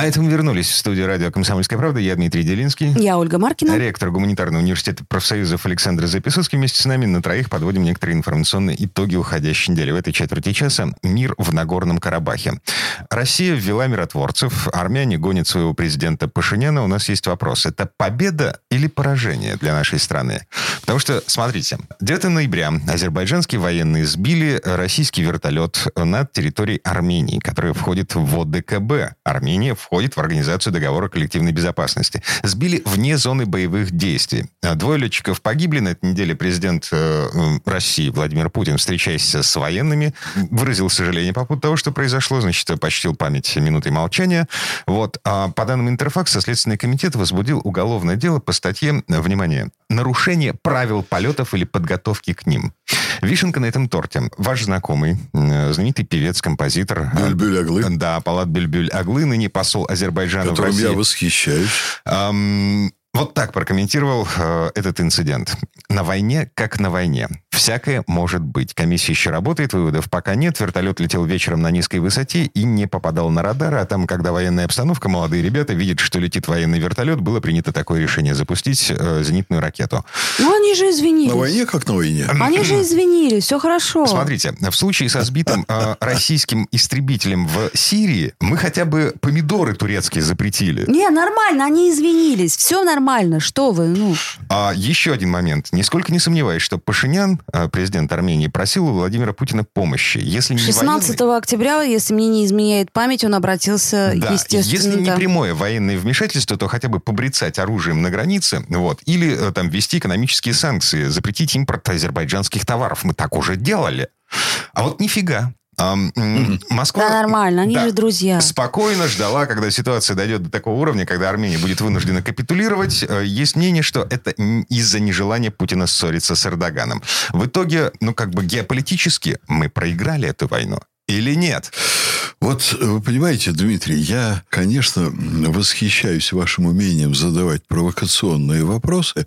А это мы вернулись в студию радио «Комсомольская правда». Я Дмитрий Делинский. Я Ольга Маркина. Ректор Гуманитарного университета профсоюзов Александр Записовский. Вместе с нами на троих подводим некоторые информационные итоги уходящей недели. В этой четверти часа мир в Нагорном Карабахе. Россия ввела миротворцев. Армяне гонят своего президента Пашиняна. У нас есть вопрос. Это победа или поражение для нашей страны? Потому что, смотрите, 9 ноября азербайджанские военные сбили российский вертолет над территорией Армении, которая входит в ОДКБ. Армения входит в Организацию договора коллективной безопасности. Сбили вне зоны боевых действий. Двое летчиков погибли. На этой неделе президент э, России Владимир Путин, встречаясь с военными, выразил сожаление по поводу того, что произошло. Значит, почтил память минутой молчания. Вот. А по данным Интерфакса, Следственный комитет возбудил уголовное дело по статье, внимание, нарушение правил полетов или подготовки к ним. Вишенка на этом торте. Ваш знакомый, знаменитый певец, композитор... Бюльбюль Аглы. Да, Палат Бюльбюль Аглы, ныне посол Азербайджана Которым в России. я восхищаюсь. Эм, вот так прокомментировал э, этот инцидент. На войне, как на войне. Всякое может быть. Комиссия еще работает, выводов пока нет. Вертолет летел вечером на низкой высоте и не попадал на радары. А там, когда военная обстановка, молодые ребята видят, что летит военный вертолет, было принято такое решение запустить э, зенитную ракету. Ну, они же извинились. На войне, как на войне. Они же извинились, все хорошо. Смотрите, в случае со сбитым э, российским истребителем в Сирии мы хотя бы помидоры турецкие запретили. Не, нормально, они извинились. Все нормально, что вы, ну. А еще один момент. Нисколько не сомневаюсь, что Пашинян, э, президент Армении, просил у Владимира Путина помощи. Если не 16 военной- октября, если мне не изменяет память, он обратился, Да, естественно. если не да. прямое военное вмешательство, то хотя бы побрицать оружием на границе, вот, или э, там ввести экономические санкции, запретить импорт азербайджанских товаров. Мы так уже делали. А вот нифига. Москва... Да, нормально, они Да. же друзья. Спокойно ждала, когда ситуация дойдет до такого уровня, когда Армения будет вынуждена капитулировать. Э, Есть мнение, что это из-за нежелания Путина ссориться с Эрдоганом. В итоге, ну как бы геополитически мы проиграли эту войну. Или нет? Вот, э, вы понимаете, Дмитрий, я, конечно, восхищаюсь вашим умением задавать провокационные вопросы.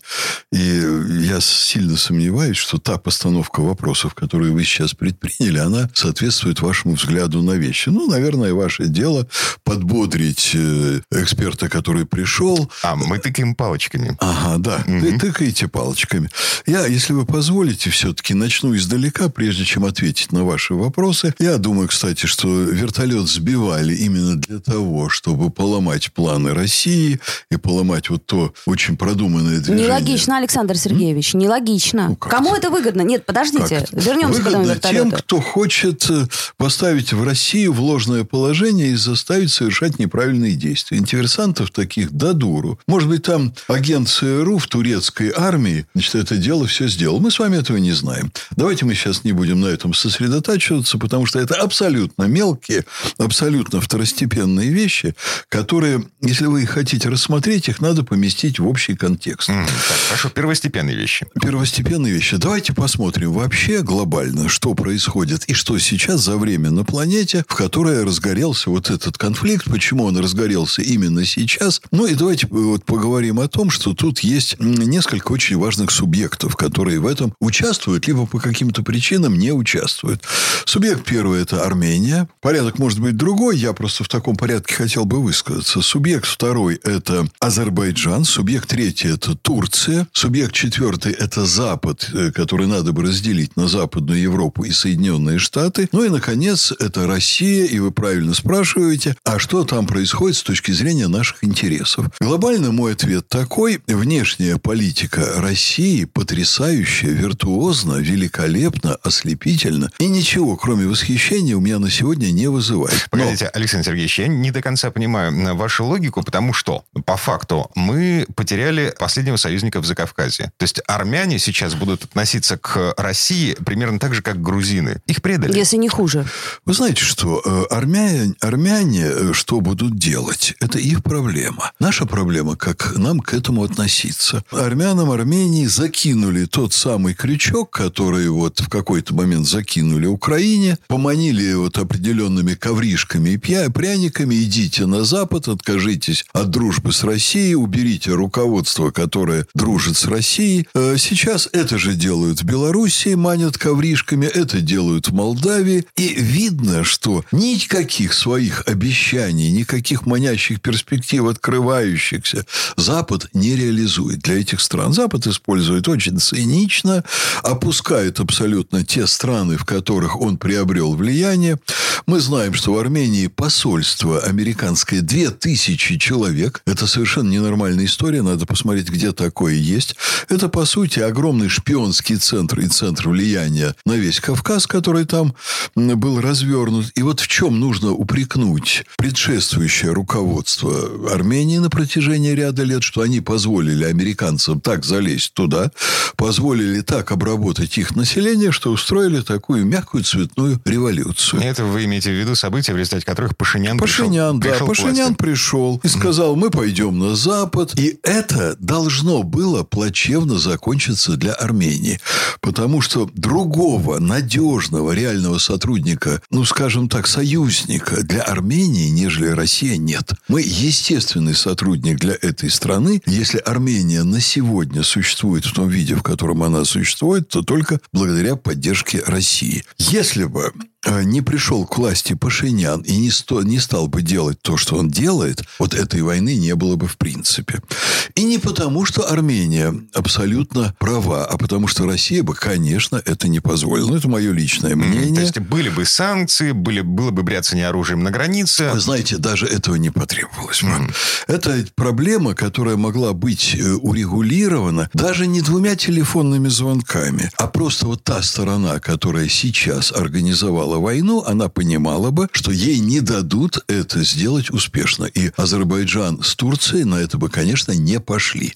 И я сильно сомневаюсь, что та постановка вопросов, которую вы сейчас предприняли, она соответствует вашему взгляду на вещи. Ну, наверное, ваше дело подбодрить э, эксперта, который пришел, А, мы тыкаем палочками. Ага, да. Вы тыкаете палочками. Я, если вы позволите, все-таки начну издалека, прежде чем ответить на ваши вопросы. Я думаю, кстати, что вертолет сбивали именно для того, чтобы поломать планы России и поломать вот то очень продуманное движение. Нелогично, Александр Сергеевич, нелогично. Ну, Кому это? выгодно? Нет, подождите, Как вернемся к этому Выгодно тем, вертолету. кто хочет э, поставить в Россию в ложное положение и заставить совершать неправильные действия. Интересантов таких до дуру. Может быть, там агент ЦРУ в турецкой армии, значит, это дело все сделал. Мы с вами этого не знаем. Давайте мы сейчас не будем на этом сосредотачиваться, потому что это абсолютно мелкие, абсолютно второстепенные вещи, которые, если вы хотите рассмотреть, их надо поместить в общий контекст. М, Так, хорошо, первостепенные вещи. Первостепенные вещи. Давайте посмотрим вообще глобально, что происходит и что сейчас за время на планете, в которой разгорелся вот этот конфликт, почему он разгорелся именно сейчас. Ну и давайте вот поговорим о том, что тут есть несколько очень важных субъектов, которые в этом участвуют, либо по каким-то причинам не участвуют. Субъект первый – это Армения. Порядок может быть другой, я просто в таком порядке хотел бы высказаться. Субъект второй – это Азербайджан. Субъект третий – это Турция. Субъект четвертый – это Запад, э, который надо бы разделить на Западную Европу и Соединенные Штаты. Ну и, наконец, это Россия. И вы правильно спрашиваете, а что там происходит с точки зрения наших интересов? Глобально мой ответ такой. Внешняя политика России потрясающая, виртуозна, великолепна, ослепительна. И ничего, кроме восхищения, у меня на сегодня не вызывает. Но- Погодите, Александр Сергеевич, я не до конца понимаю м, вашу логику, потому что, по факту, мы потеряли последнего союзника в Закавказье. То есть армяне сейчас будут относиться к России примерно так же, как грузины. Их предали. Если не хуже. Вы знаете что? э, Армяне, армяне э, что будут делать? Это их проблема. Наша проблема, как нам к этому относиться. Армянам Армении закинули тот самый крючок, который вот в какой-то момент закинули Украине, поманили вот определенными ковришками и пряниками, идите на Запад, откажитесь от дружбы с Россией, уберите руководство, которое дружит с Россией. Э, сейчас это же делают в Белоруссии, манят ковришками, это делают в Молдавии. И видно, что никаких своих обещаний, никаких манящих перспектив, открывающихся, Запад не реализует для этих стран. Запад использует очень цинично, опускает абсолютно те страны, в которых он приобрел влияние. Мы знаем, что в Армении посольство американское 2000 человек. Это совершенно ненормальная история. Надо посмотреть, где такое есть. Это, по сути, огромный шпионский центр и центр влияния на весь Кавказ, который там был развернут. И вот в чем нужно упрекнуть предшествующее руководство Армении на протяжении ряда лет, что они позволили американцам так залезть туда, позволили так обработать их население, что устроили такую мягкую цветную революцию. Это вы имеете в виду события, в результате которых Пашинян, Пашинян пришел, да, пришел Пашинян пришел и сказал, мы пойдем на Запад. И это должно было плачевно закончиться для Армении. Потому что другого надежного реального сотрудника, ну, скажем так, союзника для Армении, нежели Россия, нет. Мы естественный сотрудник для этой страны. Если Армения на сегодня существует в том виде, в котором она существует, то только благодаря поддержке России. Если бы не пришел к власти Пашинян и не, сто, не стал бы делать то, что он делает, вот этой войны не было бы в принципе. И не потому, что Армения абсолютно права, а потому, что Россия бы, конечно, это не позволила. Ну, это мое личное мнение. Mm, то есть, были бы санкции, были, было бы бряцание оружием на границе. Вы знаете, даже этого не потребовалось. Mm. Это проблема, которая могла быть э, урегулирована даже не двумя телефонными звонками, а просто вот та сторона, которая сейчас организовала начинала войну, она понимала бы, что ей не дадут это сделать успешно. И Азербайджан с Турцией на это бы, конечно, не пошли.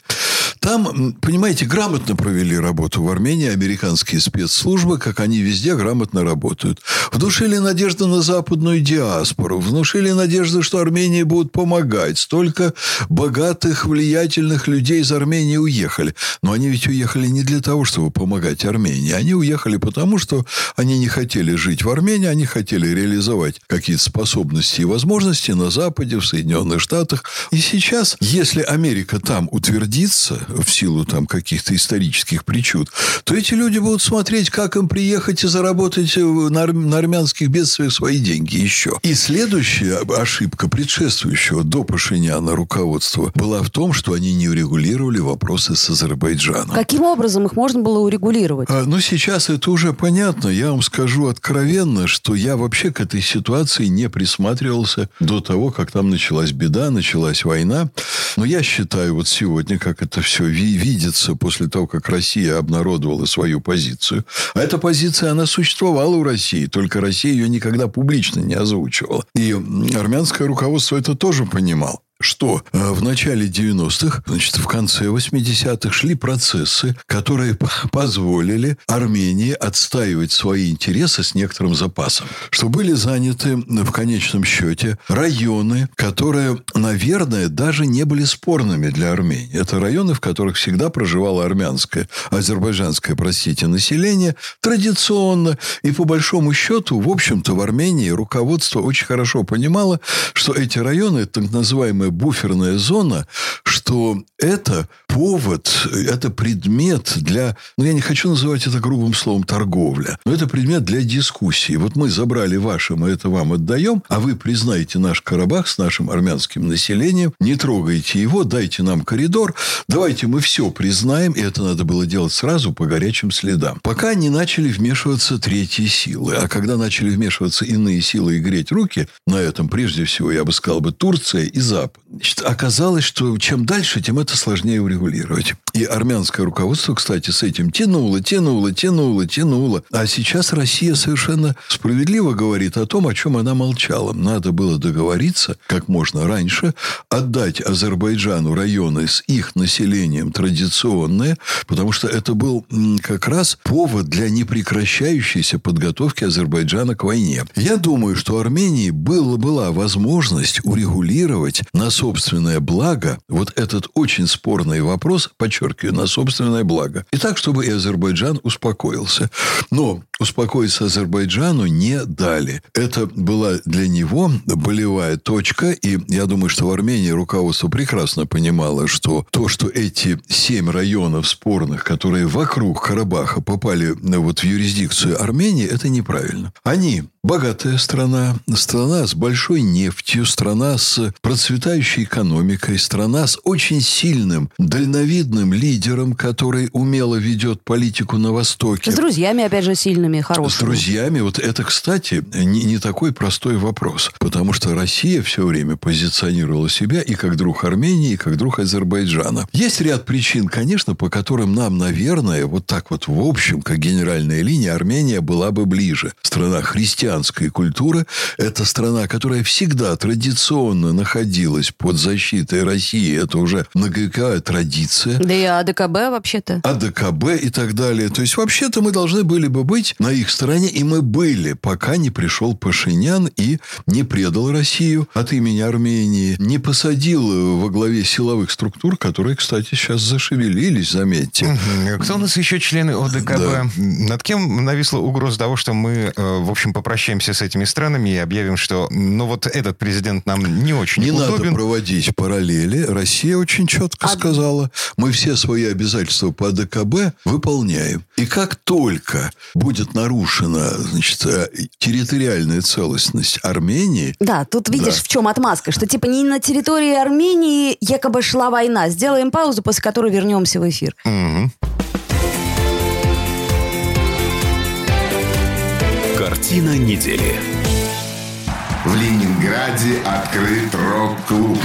Там, понимаете, грамотно провели работу в Армении американские спецслужбы, как они везде грамотно работают. Внушили надежду на западную диаспору, внушили надежду, что Армении будут помогать. Столько богатых, влиятельных людей из Армении уехали. Но они ведь уехали не для того, чтобы помогать Армении. Они уехали потому, что они не хотели жить в Армении, они хотели реализовать какие-то способности и возможности на Западе, в Соединенных Штатах. И сейчас, если Америка там утвердится, в силу там каких-то исторических причуд, то эти люди будут смотреть, как им приехать и заработать на, на армянских бедствиях свои деньги еще. И следующая ошибка предшествующего до Пашиняна руководства была в том, что они не урегулировали вопросы с Азербайджаном. Каким образом их можно было урегулировать? А, ну, сейчас это уже понятно. Я вам скажу откровенно, что я вообще к этой ситуации не присматривался до того, как там началась беда, началась война. Но я считаю, вот сегодня, как это все видится после того, как Россия обнародовала свою позицию. А эта позиция, она существовала у России, только Россия ее никогда публично не озвучивала. И армянское руководство это тоже понимало что э, в начале 90-х, значит, в конце 80-х шли процессы, которые позволили Армении отстаивать свои интересы с некоторым запасом. Что были заняты в конечном счете районы, которые, наверное, даже не были спорными для Армении. Это районы, в которых всегда проживало армянское, азербайджанское, простите, население традиционно. И по большому счету, в общем-то, в Армении руководство очень хорошо понимало, что эти районы, так называемые буферная зона, что это повод, это предмет для, ну, я не хочу называть это грубым словом торговля, но это предмет для дискуссии. Вот мы забрали ваше, мы это вам отдаем, а вы признаете наш Карабах с нашим армянским населением, не трогайте его, дайте нам коридор, давайте мы все признаем, и это надо было делать сразу по горячим следам. Пока не начали вмешиваться третьи силы, а когда начали вмешиваться иные силы и греть руки, на этом прежде всего, я бы сказал бы, Турция и Запад, Значит, оказалось, что чем дальше, тем это сложнее урегулировать. И армянское руководство, кстати, с этим тянуло, тянуло, тянуло, тянуло. А сейчас Россия совершенно справедливо говорит о том, о чем она молчала. Надо было договориться как можно раньше, отдать Азербайджану районы с их населением традиционные, потому что это был как раз повод для непрекращающейся подготовки Азербайджана к войне. Я думаю, что Армении была, была возможность урегулировать на собственное благо вот этот очень спорный вопрос, подчеркиваю, на собственное благо. И так, чтобы и Азербайджан успокоился. Но успокоиться Азербайджану не дали. Это была для него болевая точка, и я думаю, что в Армении руководство прекрасно понимало, что то, что эти семь районов спорных, которые вокруг Карабаха попали вот в юрисдикцию Армении, это неправильно. Они богатая страна, страна с большой нефтью, страна с процветающей экономикой, страна с очень сильным, дальновидным лидером, который умело ведет политику на Востоке. С друзьями, опять же, сильными, хорошими. С друзьями. Вот это, кстати, не, не такой простой вопрос. Потому что Россия все время позиционировала себя и как друг Армении, и как друг Азербайджана. Есть ряд причин, конечно, по которым нам, наверное, вот так вот в общем, как генеральная линия, Армения была бы ближе. Страна христианской культуры. Это страна, которая всегда традиционно находилась под защитой России. Это уже многовековая традиция. Да и АДКБ вообще-то. АДКБ и так далее. То есть, вообще-то мы должны были бы быть на их стороне, и мы были, пока не пришел Пашинян и не предал Россию от имени Армении, не посадил во главе силовых структур, которые, кстати, сейчас зашевелились, заметьте. Кто у нас еще члены ОДКБ? Да. Над кем нависла угроза того, что мы, э, в общем, попрощаемся с этими странами и объявим, что, ну, вот этот президент нам не очень Не удобен. надо проводить параллели. Россия очень четко а... сказала, мы все свои обязательства по АДКБ выполняем. И как только будет нарушена значит, э, территориальная целостность Армении... Да, тут видишь, да. в чем отмазка, что типа не на территории Армении якобы шла война. Сделаем паузу, после которой вернемся в эфир. Угу. Картина недели. В Ленинграде открыт рок-клуб.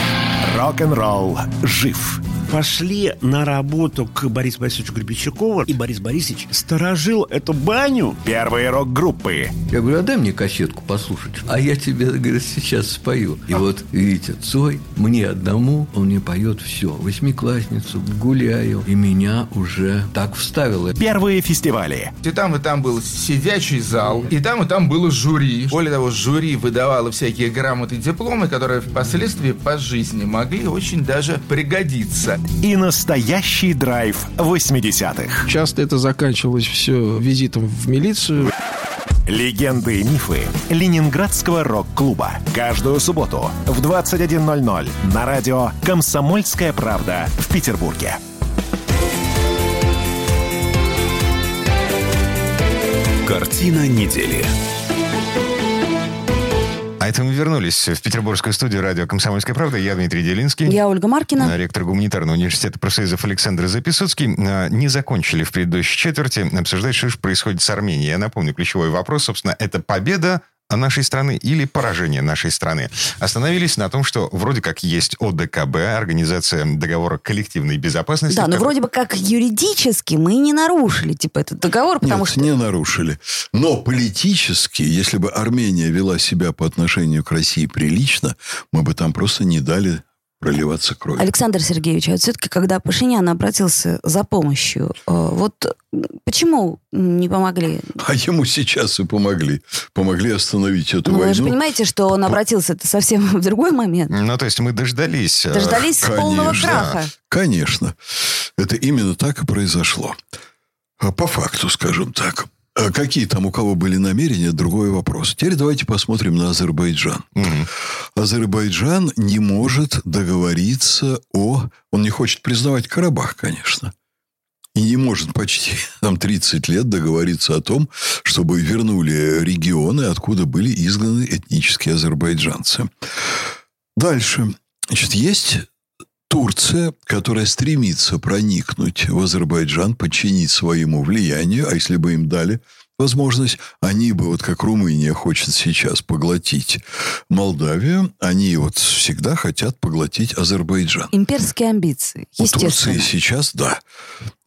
Рок-н-ролл жив пошли на работу к Борису Борисовичу Гребенщикову, и Борис Борисович сторожил эту баню. Первые рок-группы. Я говорю, а дай мне кассетку послушать. А я тебе, говорит, сейчас спою. И вот, видите, Цой, мне одному, он мне поет все. Восьмиклассницу, гуляю. И меня уже так вставило. Первые фестивали. И там, и там был сидячий зал, и там, и там было жюри. Более того, жюри выдавало всякие грамоты и дипломы, которые впоследствии по жизни могли очень даже пригодиться и настоящий драйв 80-х. Часто это заканчивалось все визитом в милицию. Легенды и мифы Ленинградского рок-клуба. Каждую субботу в 21.00 на радио «Комсомольская правда» в Петербурге. Картина недели. Это мы вернулись в петербургскую студию радио «Комсомольская правда». Я Дмитрий Делинский. Я Ольга Маркина. Ректор гуманитарного университета профсоюзов Александр Записуцкий. А, не закончили в предыдущей четверти обсуждать, что же происходит с Арменией. Я напомню, ключевой вопрос, собственно, это победа нашей страны или поражение нашей страны. Остановились на том, что вроде как есть ОДКБ, Организация договора коллективной безопасности. Да, но вроде бы как юридически мы не нарушили типа этот договор, потому Нет, что... не нарушили. Но политически, если бы Армения вела себя по отношению к России прилично, мы бы там просто не дали проливаться кровью. Александр Сергеевич, а вот все-таки, когда Пашинян обратился за помощью, э, вот почему не помогли? А ему сейчас и помогли. Помогли остановить эту ну, войну. Вы же понимаете, что он обратился это совсем в другой момент. Ну, то есть мы дождались... Э, дождались конечно, полного краха. Конечно. Это именно так и произошло. А по факту, скажем так. А какие там у кого были намерения, другой вопрос. Теперь давайте посмотрим на Азербайджан. Угу. Азербайджан не может договориться о... Он не хочет признавать Карабах, конечно. И не может почти там 30 лет договориться о том, чтобы вернули регионы, откуда были изгнаны этнические азербайджанцы. Дальше. Значит, есть Турция, которая стремится проникнуть в Азербайджан, подчинить своему влиянию, а если бы им дали возможность, они бы, вот как Румыния хочет сейчас поглотить Молдавию, они вот всегда хотят поглотить Азербайджан. Имперские амбиции, естественно. У Турции сейчас, да.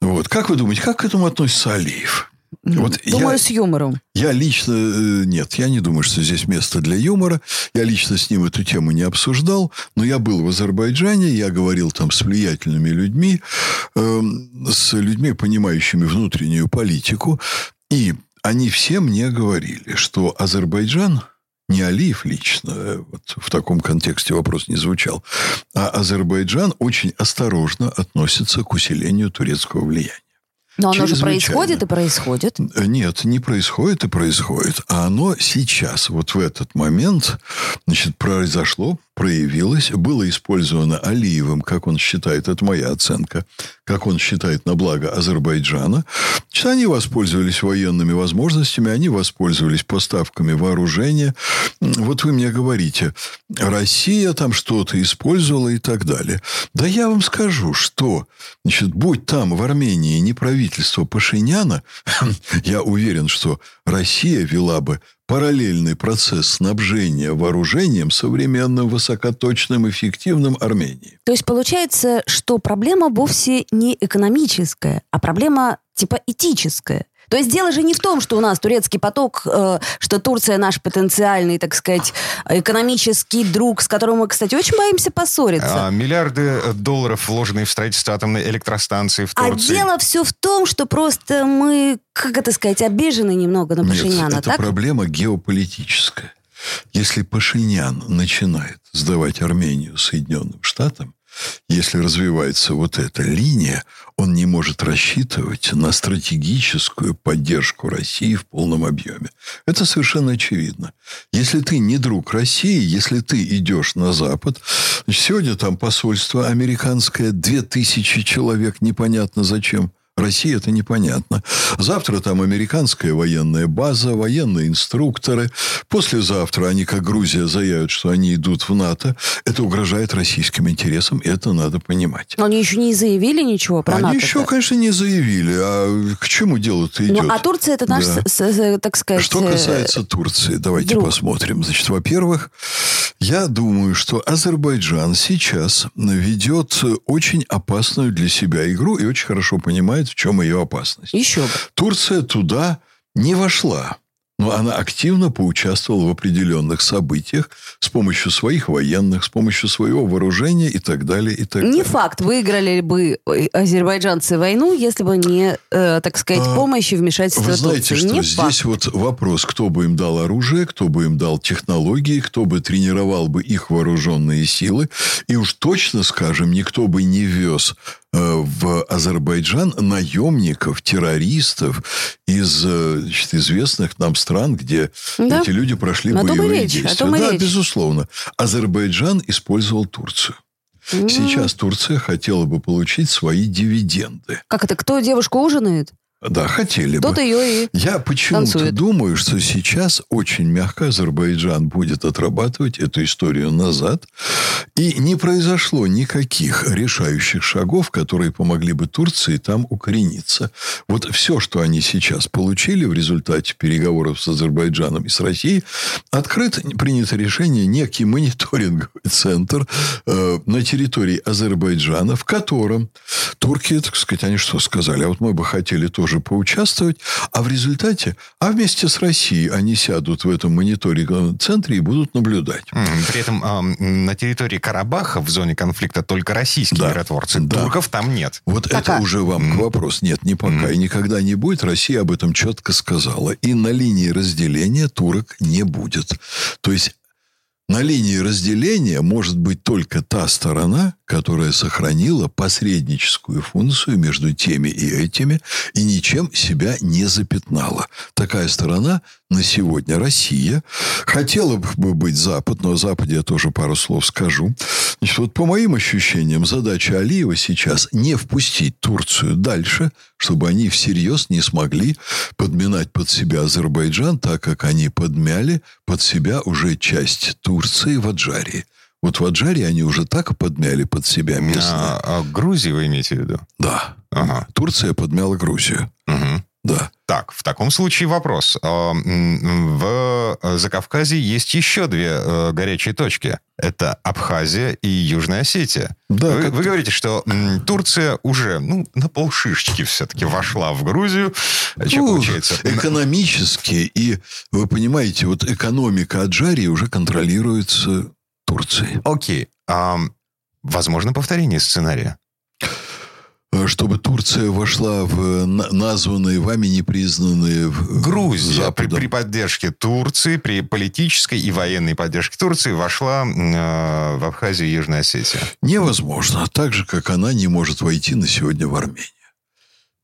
Вот. Как вы думаете, как к этому относится Алиев? Вот думаю, я, с юмором. Я лично... Э, нет, я не думаю, что здесь место для юмора. Я лично с ним эту тему не обсуждал. Но я был в Азербайджане, я говорил там с влиятельными людьми, э, с людьми, понимающими внутреннюю политику. И они все мне говорили, что Азербайджан не Алиев лично, э, вот в таком контексте вопрос не звучал, а Азербайджан очень осторожно относится к усилению турецкого влияния. Но оно же происходит и происходит. Э, Нет, не происходит и происходит. А оно сейчас, вот в этот момент, значит, произошло, проявилось, было использовано Алиевым, как он считает, это моя оценка, как он считает на благо Азербайджана. Значит, они воспользовались военными возможностями, они воспользовались поставками вооружения. Вот вы мне говорите, Россия там что-то использовала и так далее. Да я вам скажу, что, значит, будь там в Армении не правительство Пашиняна, я уверен, что Россия вела бы параллельный процесс снабжения вооружением современным, высокоточным, эффективным Армении. То есть получается, что проблема вовсе не экономическая, а проблема типа этическая. То есть дело же не в том, что у нас турецкий поток, э, что Турция наш потенциальный, так сказать, экономический друг, с которым мы, кстати, очень боимся поссориться. А, миллиарды э, долларов, вложенные в строительство атомной электростанции в А Турции. дело все в том, что просто мы, как это сказать, обижены немного на Пашиняна, Нет, это так? проблема геополитическая. Если Пашинян начинает сдавать Армению Соединенным Штатам, если развивается вот эта линия, он не может рассчитывать на стратегическую поддержку России в полном объеме. Это совершенно очевидно. Если ты не друг России, если ты идешь на Запад, сегодня там посольство американское, две тысячи человек, непонятно зачем. России это непонятно. Завтра там американская военная база, военные инструкторы. Послезавтра они, как Грузия, заявят, что они идут в НАТО. Это угрожает российским интересам, и это надо понимать. Но они еще не заявили ничего про Они НАТО. еще, конечно, не заявили. А к чему дело-то идет? Ну, а Турция это наш, Да. с- с- так сказать... Что э, касается Турции, давайте друг. посмотрим. Значит, во-первых, я думаю, что Азербайджан сейчас ведет очень опасную для себя игру и очень хорошо понимает, в чем ее опасность. Еще бы. Турция туда не вошла. Но она активно поучаствовала в определенных событиях с помощью своих военных, с помощью своего вооружения и так далее. И так Не далее. факт, выиграли бы э, азербайджанцы войну, если бы не, э, так сказать, А, помощь и вмешательство Вы знаете, Турции. что Не здесь факт. вот вопрос, кто бы им дал оружие, кто бы им дал технологии, кто бы тренировал бы их вооруженные силы. И уж точно, скажем, никто бы не вез в Азербайджан наемников, террористов из э, значит, известных нам стран, где Да. эти люди прошли О том и боевые речь, о действия. том и да, речь. безусловно. Азербайджан использовал Турцию. Сейчас Турция хотела бы получить свои дивиденды. Как это? Кто девушку ужинает? Да, хотели бы. Тот ее и... Я почему-то танцует. думаю, что сейчас очень мягко Азербайджан будет отрабатывать эту историю назад. И не произошло никаких решающих шагов, которые помогли бы Турции там укорениться. Вот все, что они сейчас получили в результате переговоров с Азербайджаном и с Россией, открыто принято решение некий мониторинговый центр э, на территории Азербайджана, в котором турки, так сказать, они что сказали? А вот мы бы хотели тоже поучаствовать, а в результате, а вместе с Россией они сядут в этом мониторинговом центре и будут наблюдать. При этом ам, на территории Карабаха в зоне конфликта только российские Да. миротворцы. Да. Турков там нет. Вот это Пока. уже вам к вопросу. Нет, не пока и никогда не будет. Россия об этом четко сказала. И на линии разделения турок не будет. То есть на линии разделения может быть только та сторона, которая сохранила посредническую функцию между теми и этими и ничем себя не запятнала. Такая сторона на сегодня Россия. Хотела бы быть Запад, но о Западе я тоже пару слов скажу. Значит, вот по моим ощущениям, задача Алиева сейчас не впустить Турцию дальше, чтобы они всерьез не смогли подминать под себя Азербайджан, так как они подмяли под себя уже часть Турции в Аджарии. Вот в Аджарии они уже так подмяли под себя местные. А, а Грузии вы имеете в виду? Да. Ага. Турция подмяла Грузию. Мгм. Да. Так, в таком случае вопрос. А, В Закавказье есть еще две э, горячие точки. Это Абхазия и Южная Осетия. Да, вы, вы говорите, что Турция уже ну, на полшишечки все-таки вошла в Грузию. А Что Ну, получается? Экономически и, вы понимаете, вот экономика Аджарии уже контролируется Турцией. Окей. Ам, возможно повторение сценария. Э, чтобы Турция вошла в на- названные вами непризнанные в- Грузия при, при поддержке Турции, при политической и военной поддержке Турции вошла э, в Абхазию и Южную Осетию. Невозможно. Так же, как она не может войти на сегодня в Армению.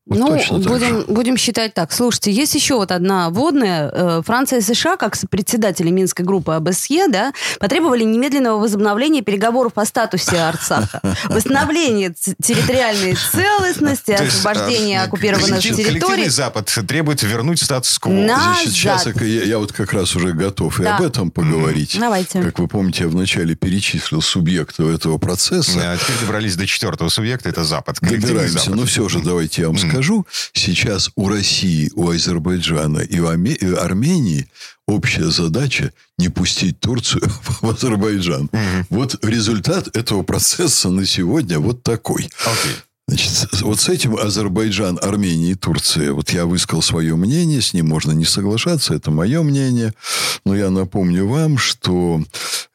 Вот ну, будем, будем считать так. Слушайте, есть еще вот одна водная. Э, Франция и США, как председатели Минской группы ОБСЕ, да, потребовали немедленного возобновления переговоров по статусе Арцаха, восстановления территориальной целостности, освобождения оккупированных территорий. Коллективный Запад требует вернуть статус-кво. Сейчас я, вот как раз уже готов и об этом поговорить. Давайте. Как вы помните, я вначале перечислил субъектов этого процесса. А теперь добрались до четвертого субъекта, это Запад. Добираемся. Но все же, давайте я вам скажу. Сейчас у России, у Азербайджана и у и Армении общая задача не пустить Турцию в Азербайджан. Вот результат этого процесса на сегодня вот такой. Окей. Значит, вот с этим Азербайджан, Армения и Турция, вот я высказал свое мнение, с ним можно не соглашаться, это мое мнение, но я напомню вам, что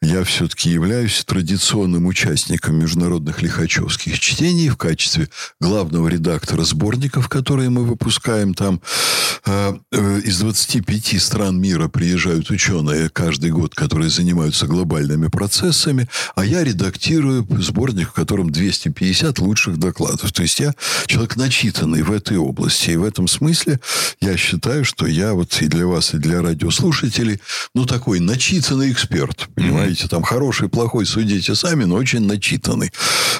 я все-таки являюсь традиционным участником международных лихачевских чтений в качестве главного редактора сборников, которые мы выпускаем там. Э, э, Из 25 стран мира приезжают ученые каждый год, которые занимаются глобальными процессами, а я редактирую сборник, в котором 250 лучших докладов. То есть я человек начитанный в этой области. И в этом смысле я считаю, что я вот и для вас, и для радиослушателей, ну, такой начитанный эксперт. Понимаете, там хороший, плохой, судите сами, но очень начитанный.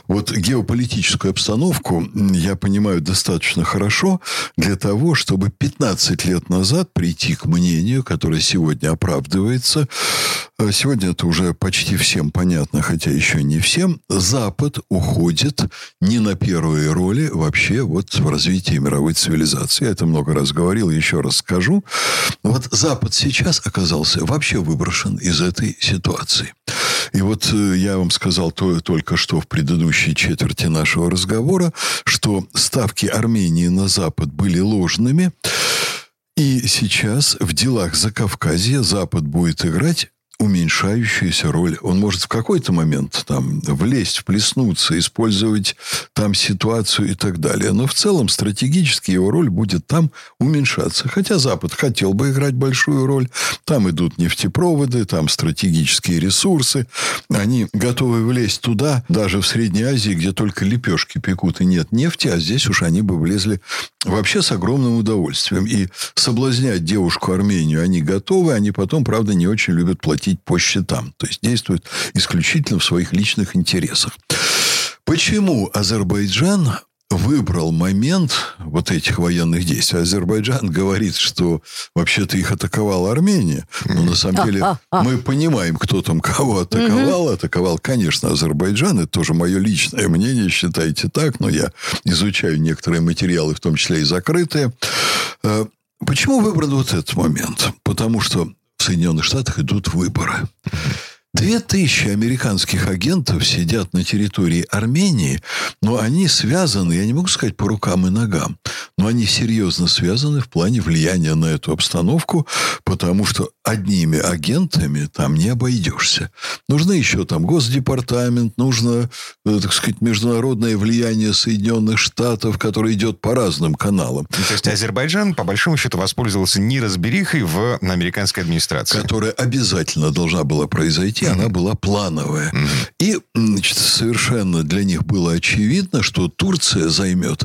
Вот геополитическую обстановку я понимаю достаточно хорошо для того, чтобы 15 лет назад прийти к мнению, которое сегодня оправдывается. Э, Сегодня это уже почти всем понятно, хотя еще не всем. Запад уходит не на первые роли вообще вот в развитии мировой цивилизации. Я это много раз говорил, еще раз скажу. Вот Запад сейчас оказался вообще выброшен из этой ситуации. И вот э, я вам сказал то, только что в предыдущей четверти нашего разговора, что ставки Армении на Запад были ложными. И сейчас в делах Закавказья Запад будет играть уменьшающуюся роль. Он может в какой-то момент там влезть, вплеснуться, использовать там ситуацию и так далее. Но в целом стратегически его роль будет там уменьшаться. Хотя Запад хотел бы играть большую роль. Там идут нефтепроводы, там стратегические ресурсы. Они готовы влезть туда, даже в Средней Азии, где только лепешки пекут и нет нефти, а здесь уж они бы влезли вообще с огромным удовольствием. И соблазнять девушку Армению они готовы, они потом, правда, не очень любят платить по счетам. То есть действуют исключительно в своих личных интересах. Почему Азербайджан выбрал момент вот этих военных действий. Азербайджан говорит, что вообще-то их атаковала Армения. Но на самом деле А, а, а. мы понимаем, кто там кого атаковал. Атаковал, конечно, Азербайджан. Это тоже мое личное мнение. Считайте так. Но я изучаю некоторые материалы, в том числе и закрытые. Э, Почему выбран вот этот момент? Потому что Соединенных Штатах идут выборы. Две тысячи американских агентов сидят на территории Армении, но они связаны, я не могу сказать по рукам и ногам, но они серьезно связаны в плане влияния на эту обстановку, потому что одними агентами там не обойдешься. Нужно еще там Госдепартамент, нужно, э, так сказать, международное влияние Соединенных Штатов, которое идет по разным каналам. Ну, То есть Азербайджан, по большому счету, воспользовался неразберихой в американской администрации. которая обязательно должна была произойти, она была плановая. И значит, совершенно для них было очевидно, что Турция займет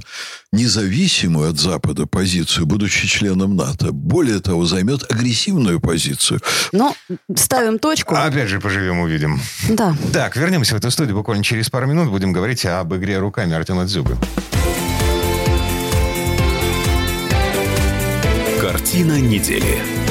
независимую от Запада позицию, будучи членом НАТО. Более того, займет агрессивную позицию. Ну, ставим точку. Опять же, поживем, увидим. Да. Так, вернемся в эту студию буквально через пару минут. Будем говорить об игре руками Артема Дзюбы. Картина недели.